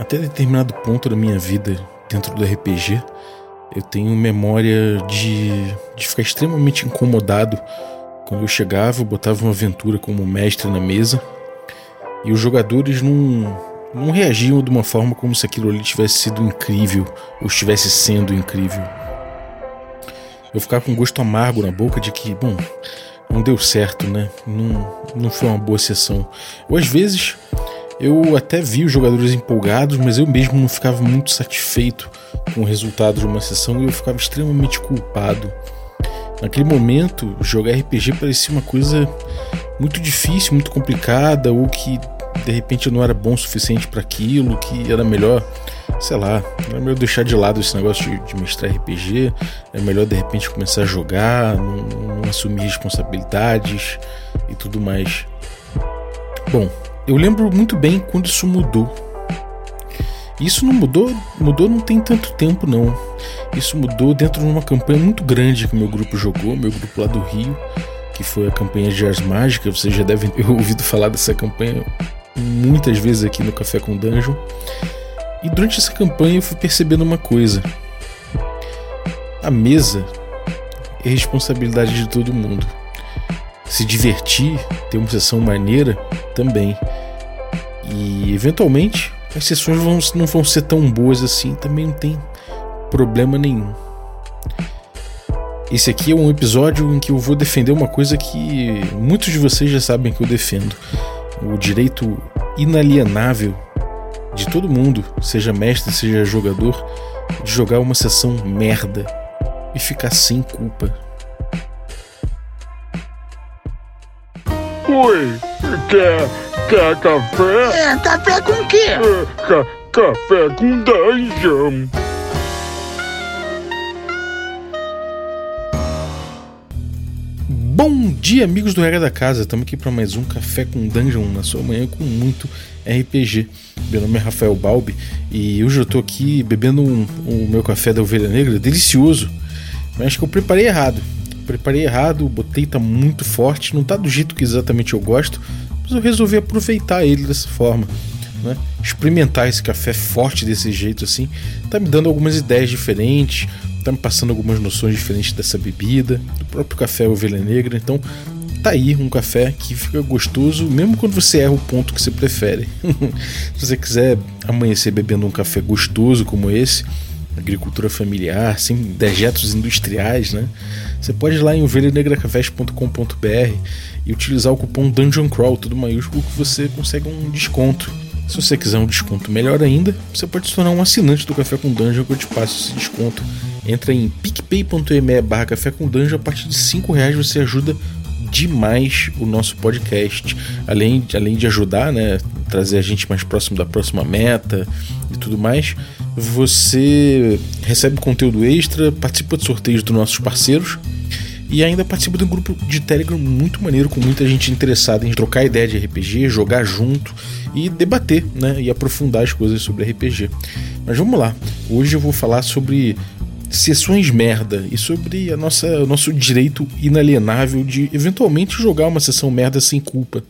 até determinado ponto da minha vida dentro do RPG, eu tenho memória de, de ficar extremamente incomodado quando eu chegava, eu botava uma aventura como mestre na mesa e os jogadores não, não reagiam de uma forma como se aquilo ali tivesse sido incrível ou estivesse sendo incrível. Eu ficava com um gosto amargo na boca de que, bom, não deu certo, né? Não, não foi uma boa sessão. Ou às vezes eu até vi os jogadores empolgados, mas eu mesmo não ficava muito satisfeito com o resultado de uma sessão e eu ficava extremamente culpado. Naquele momento, jogar RPG parecia uma coisa muito difícil, muito complicada, ou que de repente eu não era bom o suficiente para aquilo, que era melhor, sei lá, era melhor deixar de lado esse negócio de, de mestrar RPG, é melhor de repente começar a jogar, não, não assumir responsabilidades e tudo mais. Bom, eu lembro muito bem quando isso mudou. Isso não mudou, mudou não tem tanto tempo não. Isso mudou dentro de uma campanha muito grande que meu grupo jogou, meu grupo lá do Rio, que foi a campanha de Ars Mágica. Vocês já devem ter ouvido falar dessa campanha muitas vezes aqui no Café com Dungeon. E durante essa campanha eu fui percebendo uma coisa. A mesa é responsabilidade de todo mundo. Se divertir, ter uma sessão maneira, também. E eventualmente as sessões vão, não vão ser tão boas assim, também não tem problema nenhum. Esse aqui é um episódio em que eu vou defender uma coisa que muitos de vocês já sabem que eu defendo: o direito inalienável de todo mundo, seja mestre, seja jogador, de jogar uma sessão merda e ficar sem culpa. Oi, quer, quer café? É, café com quê? É, ca, café com dungeon. Bom dia, amigos do Regra da Casa. Estamos aqui para mais um Café com Dungeon na sua manhã com muito RPG. Meu nome é Rafael Balbi e hoje eu estou aqui bebendo um, o meu café da Ovelha Negra, delicioso. Mas acho que eu preparei errado. Preparei errado, botei tá muito forte, não tá do jeito que exatamente eu gosto, mas eu resolvi aproveitar ele dessa forma. Né? Experimentar esse café forte desse jeito assim, tá me dando algumas ideias diferentes, tá me passando algumas noções diferentes dessa bebida, do próprio café Ovelha Negra. Então, tá aí um café que fica gostoso, mesmo quando você erra o ponto que você prefere. Se você quiser amanhecer bebendo um café gostoso como esse, agricultura familiar, sem dejetos industriais, né? Você pode ir lá em ovelhanegracafés.com.br e utilizar o cupom Dungeon Crawl, tudo maiúsculo, que você consegue um desconto. Se você quiser um desconto melhor ainda, você pode se tornar um assinante do Café com Dungeon que eu te passo esse desconto. Entra em picpay.me barra café com dungeon, a partir de 5 reais você ajuda demais o nosso podcast. Além, além de ajudar, né, trazer a gente mais próximo da próxima meta e tudo mais, você recebe conteúdo extra, participa de sorteios dos nossos parceiros e ainda participa de um grupo de Telegram muito maneiro, com muita gente interessada em trocar ideia de RPG, jogar junto e debater né, e aprofundar as coisas sobre RPG. Mas vamos lá, hoje eu vou falar sobre sessões merda e sobre a nossa, o nosso direito inalienável de eventualmente jogar uma sessão merda sem culpa.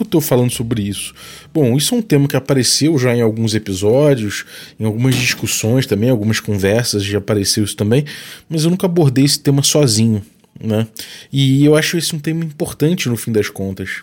Eu estou falando sobre isso? Bom, isso é um tema que apareceu já em alguns episódios, em algumas discussões também, algumas conversas já apareceu isso também, mas eu nunca abordei esse tema sozinho, né? E eu acho esse um tema importante no fim das contas.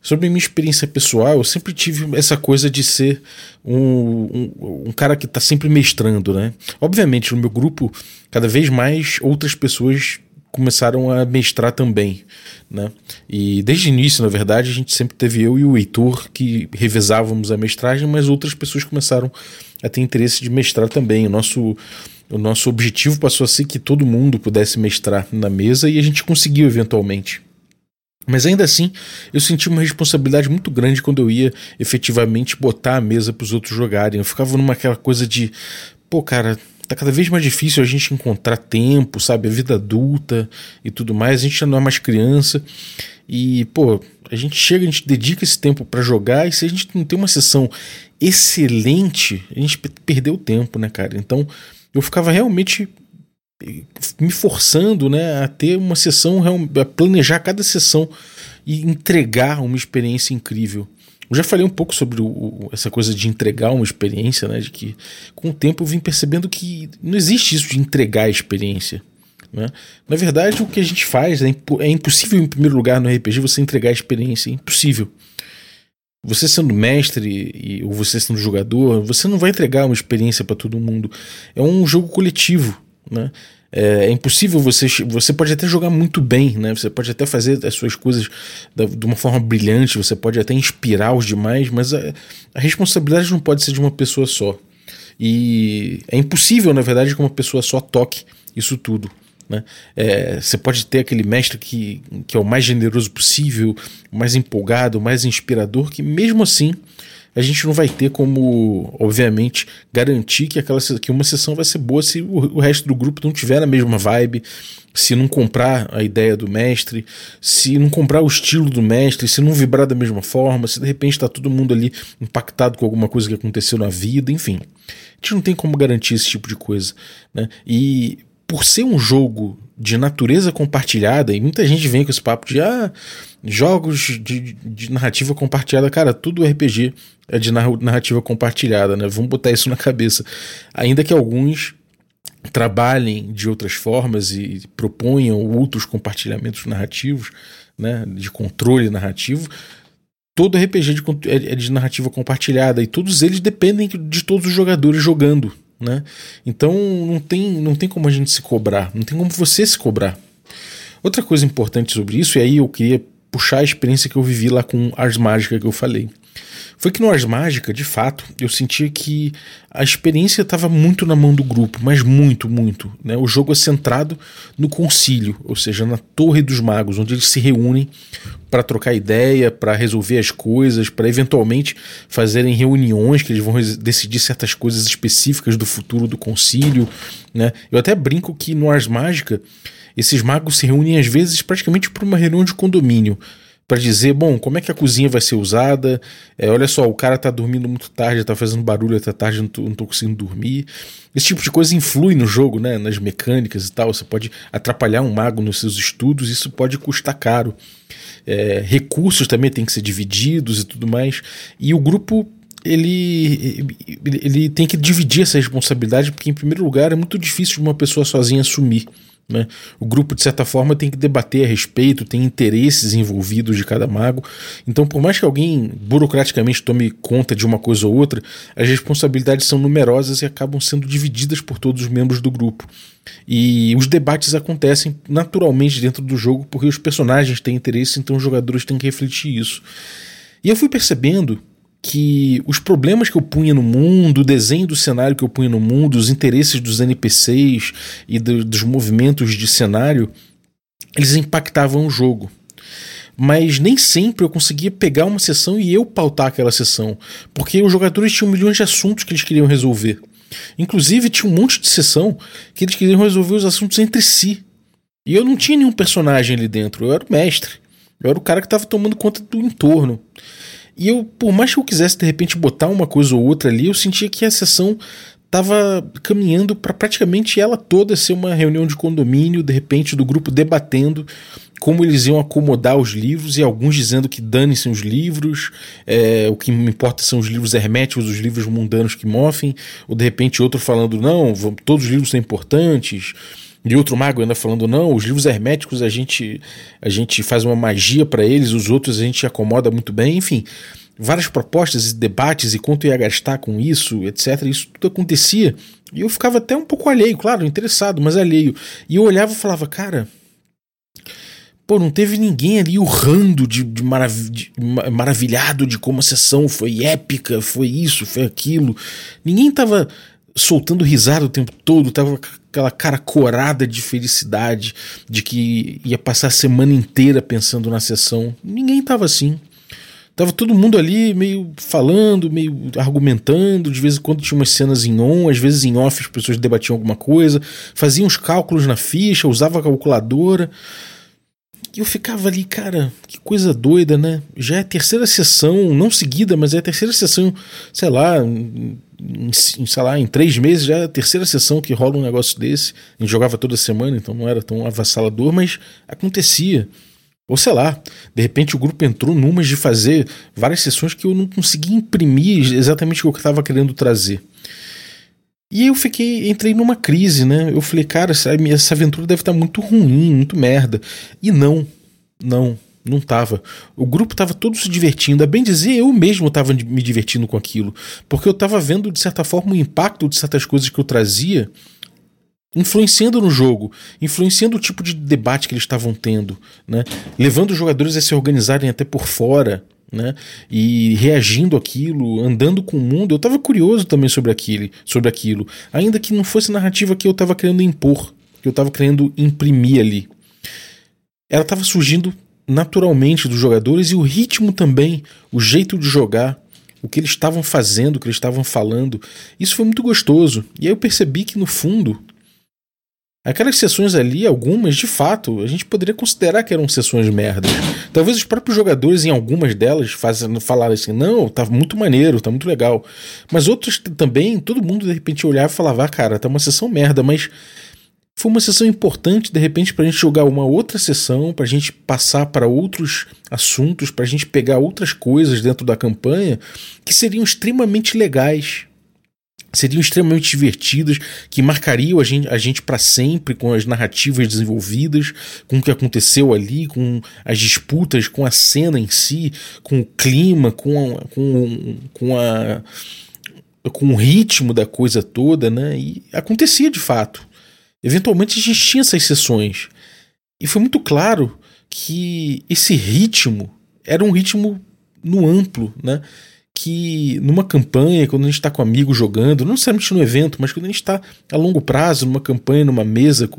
Sobre minha experiência pessoal, eu sempre tive essa coisa de ser um, um, um cara que está sempre mestrando, né? Obviamente, no meu grupo, cada vez mais outras pessoas começaram a mestrar também, né? E desde o início, na verdade, a gente sempre teve eu e o Heitor que revezávamos a mestragem, mas outras pessoas começaram a ter interesse de mestrar também. O nosso o nosso objetivo passou a ser que todo mundo pudesse mestrar na mesa e a gente conseguiu eventualmente. Mas ainda assim, eu senti uma responsabilidade muito grande quando eu ia efetivamente botar a mesa para os outros jogarem. Eu ficava numa aquela coisa de, pô, cara, tá cada vez mais difícil a gente encontrar tempo, sabe? A vida adulta e tudo mais. A gente já não é mais criança. E, pô, a gente chega, a gente dedica esse tempo para jogar. E se a gente não tem uma sessão excelente, a gente perdeu tempo, né, cara? Então, eu ficava realmente me forçando né, a ter uma sessão, a planejar cada sessão e entregar uma experiência incrível. Eu já falei um pouco sobre o, o, essa coisa de entregar uma experiência, né? De que com o tempo eu vim percebendo que não existe isso de entregar a experiência. Né? Na verdade, o que a gente faz é, impo é impossível, em primeiro lugar, no RPG, você entregar a experiência. É impossível. Você sendo mestre e, ou você sendo jogador, você não vai entregar uma experiência para todo mundo. É um jogo coletivo. Né? É, é, impossível você. Você pode até jogar muito bem, né? Você pode até fazer as suas coisas da, de uma forma brilhante, você pode até inspirar os demais, mas a, a responsabilidade não pode ser de uma pessoa só. E é impossível, na verdade, que uma pessoa só toque isso tudo. Né? É, você pode ter aquele mestre que, que é o mais generoso possível, o mais empolgado, o mais inspirador, que mesmo assim a gente não vai ter como, obviamente, garantir que, aquela, que uma sessão vai ser boa se o, o resto do grupo não tiver a mesma vibe, se não comprar a ideia do mestre, se não comprar o estilo do mestre, se não vibrar da mesma forma, se de repente está todo mundo ali impactado com alguma coisa que aconteceu na vida, enfim. A gente não tem como garantir esse tipo de coisa. Né? E por ser um jogo de natureza compartilhada, e muita gente vem com esse papo de ah, jogos de, de narrativa compartilhada, cara, tudo RPG é de narrativa compartilhada, né? Vamos botar isso na cabeça. Ainda que alguns trabalhem de outras formas e proponham outros compartilhamentos narrativos, né, de controle narrativo, todo RPG de, é, é de narrativa compartilhada e todos eles dependem de todos os jogadores jogando, né? Então não tem, não tem como a gente se cobrar, não tem como você se cobrar. Outra coisa importante sobre isso, e aí eu queria puxar a experiência que eu vivi lá com Ars Mágica que eu falei foi que no Ars Mágica, de fato, eu sentia que a experiência estava muito na mão do grupo, mas muito, muito. Né? O jogo é centrado no concílio, ou seja, na Torre dos Magos, onde eles se reúnem para trocar ideia, para resolver as coisas, para eventualmente fazerem reuniões que eles vão decidir certas coisas específicas do futuro do concílio. Né? Eu até brinco que no Ars Mágica esses magos se reúnem às vezes praticamente por uma reunião de condomínio para dizer, bom, como é que a cozinha vai ser usada? É, olha só, o cara tá dormindo muito tarde, tá fazendo barulho até tarde, não tô, não tô conseguindo dormir. Esse tipo de coisa influi no jogo, né? Nas mecânicas e tal. Você pode atrapalhar um mago nos seus estudos, isso pode custar caro. É, recursos também têm que ser divididos e tudo mais. E o grupo ele, ele tem que dividir essa responsabilidade, porque, em primeiro lugar, é muito difícil de uma pessoa sozinha assumir. Né? O grupo, de certa forma, tem que debater a respeito, tem interesses envolvidos de cada mago. Então, por mais que alguém burocraticamente tome conta de uma coisa ou outra, as responsabilidades são numerosas e acabam sendo divididas por todos os membros do grupo. E os debates acontecem naturalmente dentro do jogo porque os personagens têm interesse, então os jogadores têm que refletir isso. E eu fui percebendo que os problemas que eu punha no mundo, o desenho do cenário que eu punha no mundo, os interesses dos NPCs e do, dos movimentos de cenário, eles impactavam o jogo. Mas nem sempre eu conseguia pegar uma sessão e eu pautar aquela sessão, porque os jogadores tinham milhões de assuntos que eles queriam resolver. Inclusive, tinha um monte de sessão que eles queriam resolver os assuntos entre si. E eu não tinha nenhum personagem ali dentro, eu era o mestre. Eu era o cara que estava tomando conta do entorno. E eu, por mais que eu quisesse de repente botar uma coisa ou outra ali, eu sentia que a sessão estava caminhando para praticamente ela toda ser uma reunião de condomínio, de repente do grupo debatendo como eles iam acomodar os livros e alguns dizendo que dane-se os livros, é, o que me importa são os livros herméticos, os livros mundanos que mofem, ou de repente outro falando não, todos os livros são importantes. E outro mago ainda falando não, os livros herméticos a gente a gente faz uma magia para eles, os outros a gente acomoda muito bem, enfim, várias propostas e debates e quanto ia gastar com isso, etc. Isso tudo acontecia e eu ficava até um pouco alheio, claro, interessado, mas alheio. E eu olhava e falava, cara, pô, não teve ninguém ali urrando de, de, marav de, maravilhado de como a sessão foi épica, foi isso, foi aquilo. Ninguém tava soltando risada o tempo todo, tava aquela cara corada de felicidade, de que ia passar a semana inteira pensando na sessão. Ninguém tava assim. Tava todo mundo ali meio falando, meio argumentando, de vez em quando tinha umas cenas em on, às vezes em off as pessoas debatiam alguma coisa, faziam os cálculos na ficha, usava a calculadora. E eu ficava ali, cara, que coisa doida, né? Já é a terceira sessão, não seguida, mas é a terceira sessão, sei lá, em, sei lá, em três meses já é a terceira sessão que rola um negócio desse. A gente jogava toda semana, então não era tão avassalador, mas acontecia. Ou sei lá, de repente o grupo entrou numas de fazer várias sessões que eu não consegui imprimir exatamente o que eu estava querendo trazer. E eu fiquei, entrei numa crise, né? Eu falei, cara, essa, essa aventura deve estar tá muito ruim, muito merda. E não, não, não tava. O grupo tava todo se divertindo. A bem dizer, eu mesmo tava me divertindo com aquilo. Porque eu tava vendo, de certa forma, o impacto de certas coisas que eu trazia influenciando no jogo, influenciando o tipo de debate que eles estavam tendo, né? levando os jogadores a se organizarem até por fora, né? E reagindo aquilo, andando com o mundo. Eu estava curioso também sobre aquilo, sobre aquilo, ainda que não fosse a narrativa que eu estava querendo impor, que eu estava querendo imprimir ali. Ela estava surgindo naturalmente dos jogadores e o ritmo também, o jeito de jogar, o que eles estavam fazendo, o que eles estavam falando. Isso foi muito gostoso. E aí eu percebi que no fundo Aquelas sessões ali, algumas, de fato, a gente poderia considerar que eram sessões merdas. Talvez os próprios jogadores, em algumas delas, fazendo, falaram assim: não, tá muito maneiro, tá muito legal. Mas outros também, todo mundo de repente olhava e falava: ah, cara, tá uma sessão merda, mas foi uma sessão importante, de repente, pra gente jogar uma outra sessão, pra gente passar para outros assuntos, pra gente pegar outras coisas dentro da campanha que seriam extremamente legais seriam extremamente divertidas, que marcariam a gente, a gente para sempre com as narrativas desenvolvidas, com o que aconteceu ali, com as disputas, com a cena em si, com o clima, com a, com, com a com o ritmo da coisa toda, né? E acontecia de fato. Eventualmente a gente tinha essas sessões. E foi muito claro que esse ritmo era um ritmo no amplo, né? que numa campanha, quando a gente está com amigos jogando, não necessariamente no evento, mas quando a gente está a longo prazo, numa campanha, numa mesa,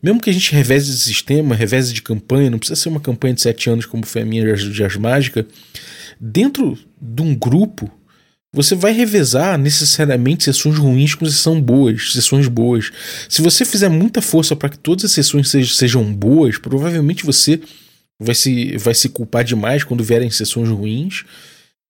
mesmo que a gente reveze de sistema, reveze de campanha, não precisa ser uma campanha de sete anos como foi a minha de As Mágica, dentro de um grupo, você vai revezar necessariamente sessões ruins com sessões boas, sessões boas. Se você fizer muita força para que todas as sessões sejam boas, provavelmente você vai se, vai se culpar demais quando vierem sessões ruins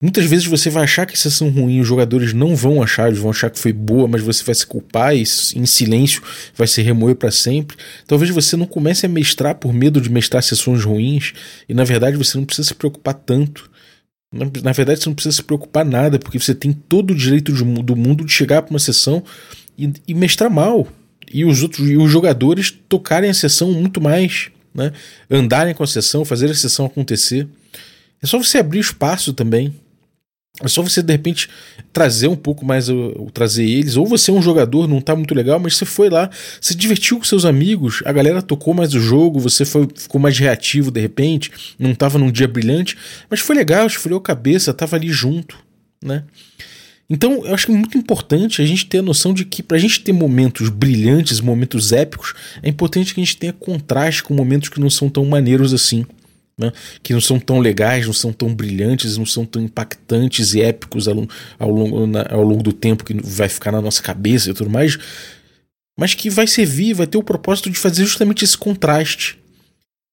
Muitas vezes você vai achar que a sessão ruim, os jogadores não vão achar, eles vão achar que foi boa, mas você vai se culpar e em silêncio vai se remoer para sempre. Talvez você não comece a mestrar por medo de mestrar sessões ruins e na verdade você não precisa se preocupar tanto. Na, verdade você não precisa se preocupar nada, porque você tem todo o direito do mundo de chegar para uma sessão e, e mestrar mal. E os outros e os jogadores tocarem a sessão muito mais, né? Andarem com a sessão, fazer a sessão acontecer. É só você abrir espaço também é só você de repente trazer um pouco mais o, trazer eles, ou você é um jogador, não tá muito legal, mas você foi lá, se divertiu com seus amigos, a galera tocou mais o jogo, você foi, ficou mais reativo de repente, não tava num dia brilhante, mas foi legal, esfriou a cabeça, tava ali junto, né? Então, eu acho que é muito importante a gente ter a noção de que, para a gente ter momentos brilhantes, momentos épicos, é importante que a gente tenha contraste com momentos que não são tão maneiros assim né? que não são tão legais, não são tão brilhantes, não são tão impactantes e épicos ao, ao, longo, na, ao longo do tempo que vai ficar na nossa cabeça e tudo mais, mas que vai servir, vai ter o propósito de fazer justamente esse contraste.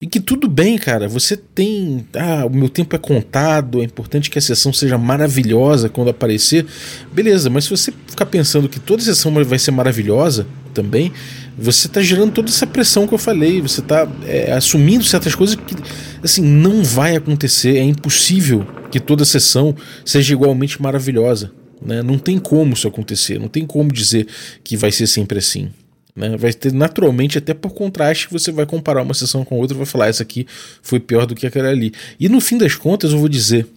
E que tudo bem, cara, você tem. Ah, o meu tempo é contado, é importante que a sessão seja maravilhosa quando aparecer. Beleza, mas se você ficar pensando que toda sessão vai ser maravilhosa também, você está gerando toda essa pressão que eu falei, você está é, assumindo certas coisas que assim não vai acontecer, é impossível que toda sessão seja igualmente maravilhosa, né? Não tem como isso acontecer, não tem como dizer que vai ser sempre assim. Né? Vai ter naturalmente, até por contraste, você vai comparar uma sessão com outra e vai falar: essa aqui foi pior do que aquela ali. E no fim das contas, eu vou dizer: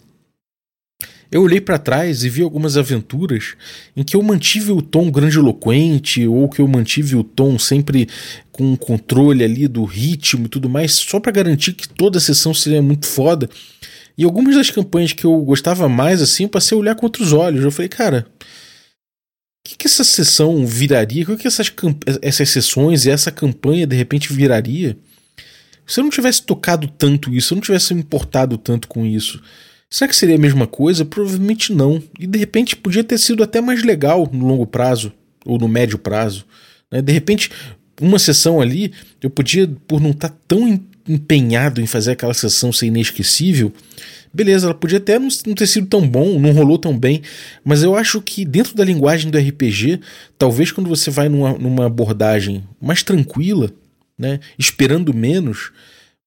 eu olhei para trás e vi algumas aventuras em que eu mantive o tom grandiloquente ou que eu mantive o tom sempre com controle ali do ritmo e tudo mais, só para garantir que toda a sessão seria muito foda. E algumas das campanhas que eu gostava mais assim, eu passei a olhar com outros olhos. Eu falei, cara, o que, que essa sessão viraria? O que, que essas, essas sessões e essa campanha de repente viraria? Se eu não tivesse tocado tanto isso, se eu não tivesse me importado tanto com isso, Será que seria a mesma coisa? Provavelmente não. E de repente podia ter sido até mais legal no longo prazo ou no médio prazo. Né? De repente, uma sessão ali, eu podia, por não estar tá tão empenhado em fazer aquela sessão ser inesquecível, beleza, ela podia até não ter sido tão bom, não rolou tão bem, mas eu acho que dentro da linguagem do RPG, talvez quando você vai numa, numa abordagem mais tranquila, né, esperando menos,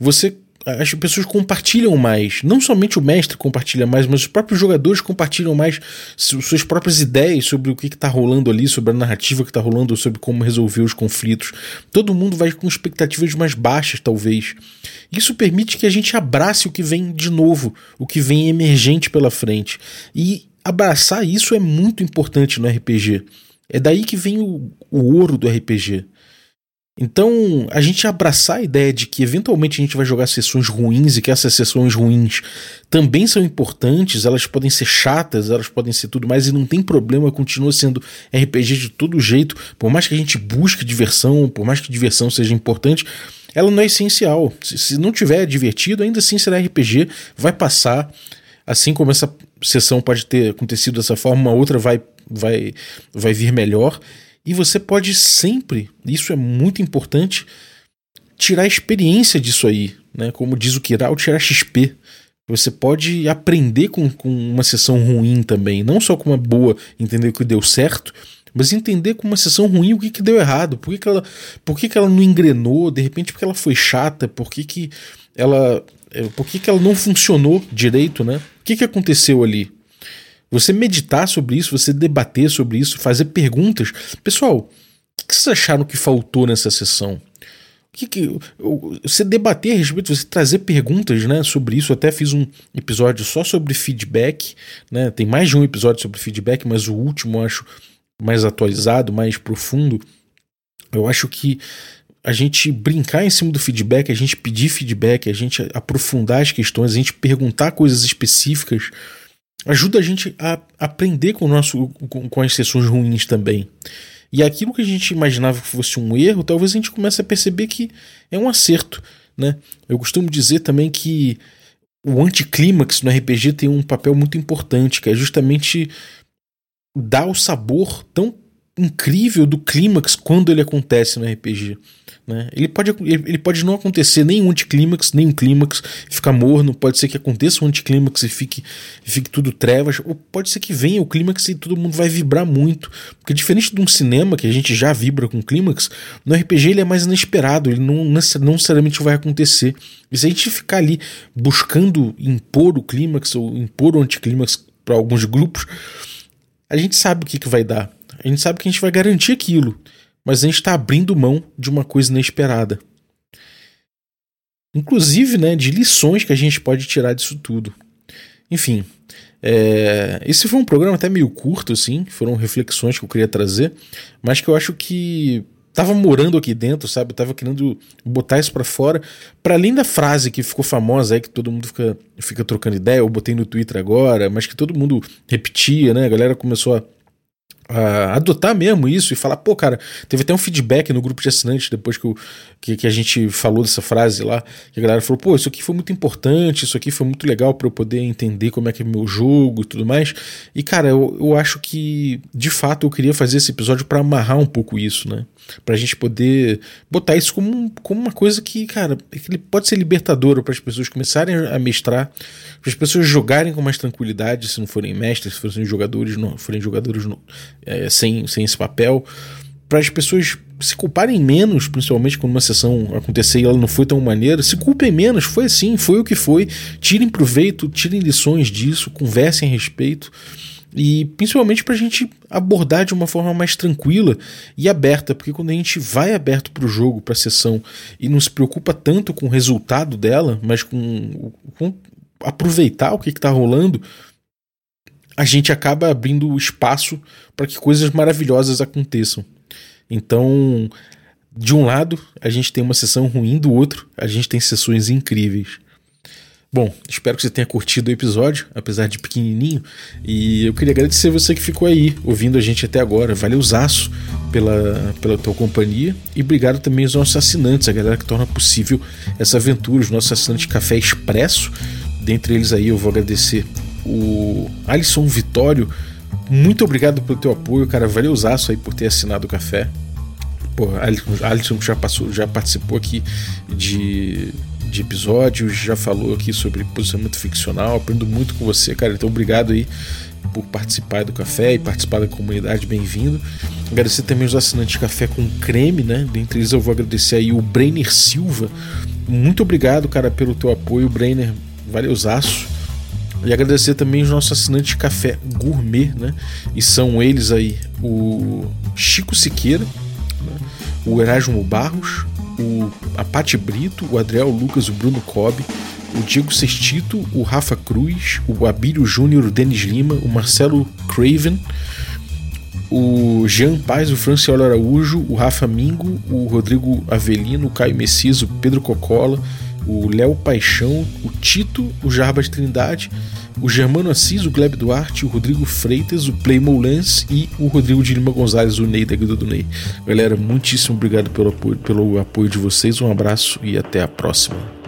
você as pessoas compartilham mais. Não somente o mestre compartilha mais, mas os próprios jogadores compartilham mais suas próprias ideias sobre o que está rolando ali, sobre a narrativa que está rolando, sobre como resolver os conflitos. Todo mundo vai com expectativas mais baixas, talvez. Isso permite que a gente abrace o que vem de novo, o que vem emergente pela frente. E abraçar isso é muito importante no RPG. É daí que vem o, o ouro do RPG. Então, a gente abraçar a ideia de que eventualmente a gente vai jogar sessões ruins e que essas sessões ruins também são importantes, elas podem ser chatas, elas podem ser tudo mais, e não tem problema, continua sendo RPG de todo jeito, por mais que a gente busque diversão, por mais que diversão seja importante, ela não é essencial. Se, se não tiver divertido, ainda assim será RPG, vai passar. Assim como essa sessão pode ter acontecido dessa forma, uma outra vai, vai, vai vir melhor. E você pode sempre, isso é muito importante, tirar experiência disso aí, né? Como diz o Kiral, tirar XP. Você pode aprender com, com uma sessão ruim também, não só com uma boa, entender o que deu certo, mas entender com uma sessão ruim o que, que deu errado, por que, que, ela, por que, que ela não engrenou, de repente porque ela foi chata, por que, que ela. Eh, por que, que ela não funcionou direito, né? O que, que aconteceu ali? Você meditar sobre isso, você debater sobre isso, fazer perguntas. Pessoal, o que vocês acharam que faltou nessa sessão? Que, que você debater a respeito, você trazer perguntas, né, sobre isso. Eu até fiz um episódio só sobre feedback, né? Tem mais de um episódio sobre feedback, mas o último eu acho mais atualizado, mais profundo. Eu acho que a gente brincar em cima do feedback, a gente pedir feedback, a gente aprofundar as questões, a gente perguntar coisas específicas ajuda a gente a aprender com, o nosso, com, com as sessões ruins também. E aquilo que a gente imaginava que fosse um erro, talvez a gente comece a perceber que é um acerto. Né? Eu costumo dizer também que o anticlímax no RPG tem um papel muito importante, que é justamente dar o sabor tão incrível do clímax quando ele acontece no RPG. Né? Ele, pode, ele pode não acontecer nem um anticlímax, nem um clímax, ficar morno, pode ser que aconteça um anticlímax e fique, fique tudo trevas, ou pode ser que venha o clímax e todo mundo vai vibrar muito. Porque diferente de um cinema, que a gente já vibra com clímax, no RPG ele é mais inesperado, ele não, não necessariamente vai acontecer. E se a gente ficar ali buscando impor o clímax ou impor o anticlímax para alguns grupos, a gente sabe o que, que vai dar a gente sabe que a gente vai garantir aquilo, mas a gente está abrindo mão de uma coisa inesperada. Inclusive, né, de lições que a gente pode tirar disso tudo. Enfim, é, esse foi um programa até meio curto, assim, foram reflexões que eu queria trazer, mas que eu acho que tava morando aqui dentro, sabe? Eu tava querendo botar isso para fora, para além da frase que ficou famosa aí, que todo mundo fica, fica trocando ideia, eu botei no Twitter agora, mas que todo mundo repetia, né? A galera começou a a adotar mesmo isso e falar, pô, cara, teve até um feedback no grupo de assinantes depois que, eu, que, que, a gente falou dessa frase lá, que a galera falou, pô, isso aqui foi muito importante, isso aqui foi muito legal para eu poder entender como é que é meu jogo e tudo mais. E, cara, eu, eu acho que, de fato, eu queria fazer esse episódio para amarrar um pouco isso, né? Pra gente poder botar isso como, como uma coisa que, cara, que pode ser libertadora para as pessoas começarem a mestrar, para as pessoas jogarem com mais tranquilidade, se não forem mestres, se forem jogadores, não forem jogadores é, sem, sem esse papel, para as pessoas se culparem menos, principalmente quando uma sessão acontecer e ela não foi tão maneira, se culpem menos, foi assim, foi o que foi, tirem proveito, tirem lições disso, conversem a respeito e principalmente para a gente abordar de uma forma mais tranquila e aberta, porque quando a gente vai aberto para o jogo, para a sessão e não se preocupa tanto com o resultado dela, mas com, com aproveitar o que está rolando, a gente acaba abrindo espaço para que coisas maravilhosas aconteçam. Então, de um lado, a gente tem uma sessão ruim, do outro, a gente tem sessões incríveis. Bom, espero que você tenha curtido o episódio, apesar de pequenininho. E eu queria agradecer você que ficou aí, ouvindo a gente até agora. Valeuzaço pela, pela tua companhia. E obrigado também aos nossos assinantes, a galera que torna possível essa aventura, os nossos assinantes Café Expresso. Dentre eles aí eu vou agradecer o Alisson Vitório. Muito obrigado pelo teu apoio, cara. Valeuzaço aí por ter assinado o café. Pô, Alisson já passou, já participou aqui de de episódios, já falou aqui sobre posicionamento ficcional, aprendo muito com você, cara. Então, obrigado aí por participar do café e participar da comunidade, bem-vindo. Agradecer também os assinantes de café com creme, né? Dentre eles eu vou agradecer aí o Brenner Silva, Muito obrigado, cara, pelo teu apoio, Brainer. Valeuzaço. E agradecer também os nossos assinantes de café gourmet, né? E são eles aí o Chico Siqueira, né? o Erasmo Barros, o, a Pati Brito, o Adriel Lucas, o Bruno Cobb, o Diego Sestito, o Rafa Cruz, o Abílio Júnior, o Denis Lima, o Marcelo Craven, o Jean Paz, o Franciolo Araújo, o Rafa Mingo, o Rodrigo Avelino, o Caio Messias, o Pedro Cocola, o Léo Paixão, o Tito, o Jarbas Trindade, o Germano Assis, o Gleb Duarte, o Rodrigo Freitas, o Playmo Lance e o Rodrigo de Lima Gonzalez, o Ney da Guilda do Ney. Galera, muitíssimo obrigado pelo apoio, pelo apoio de vocês, um abraço e até a próxima.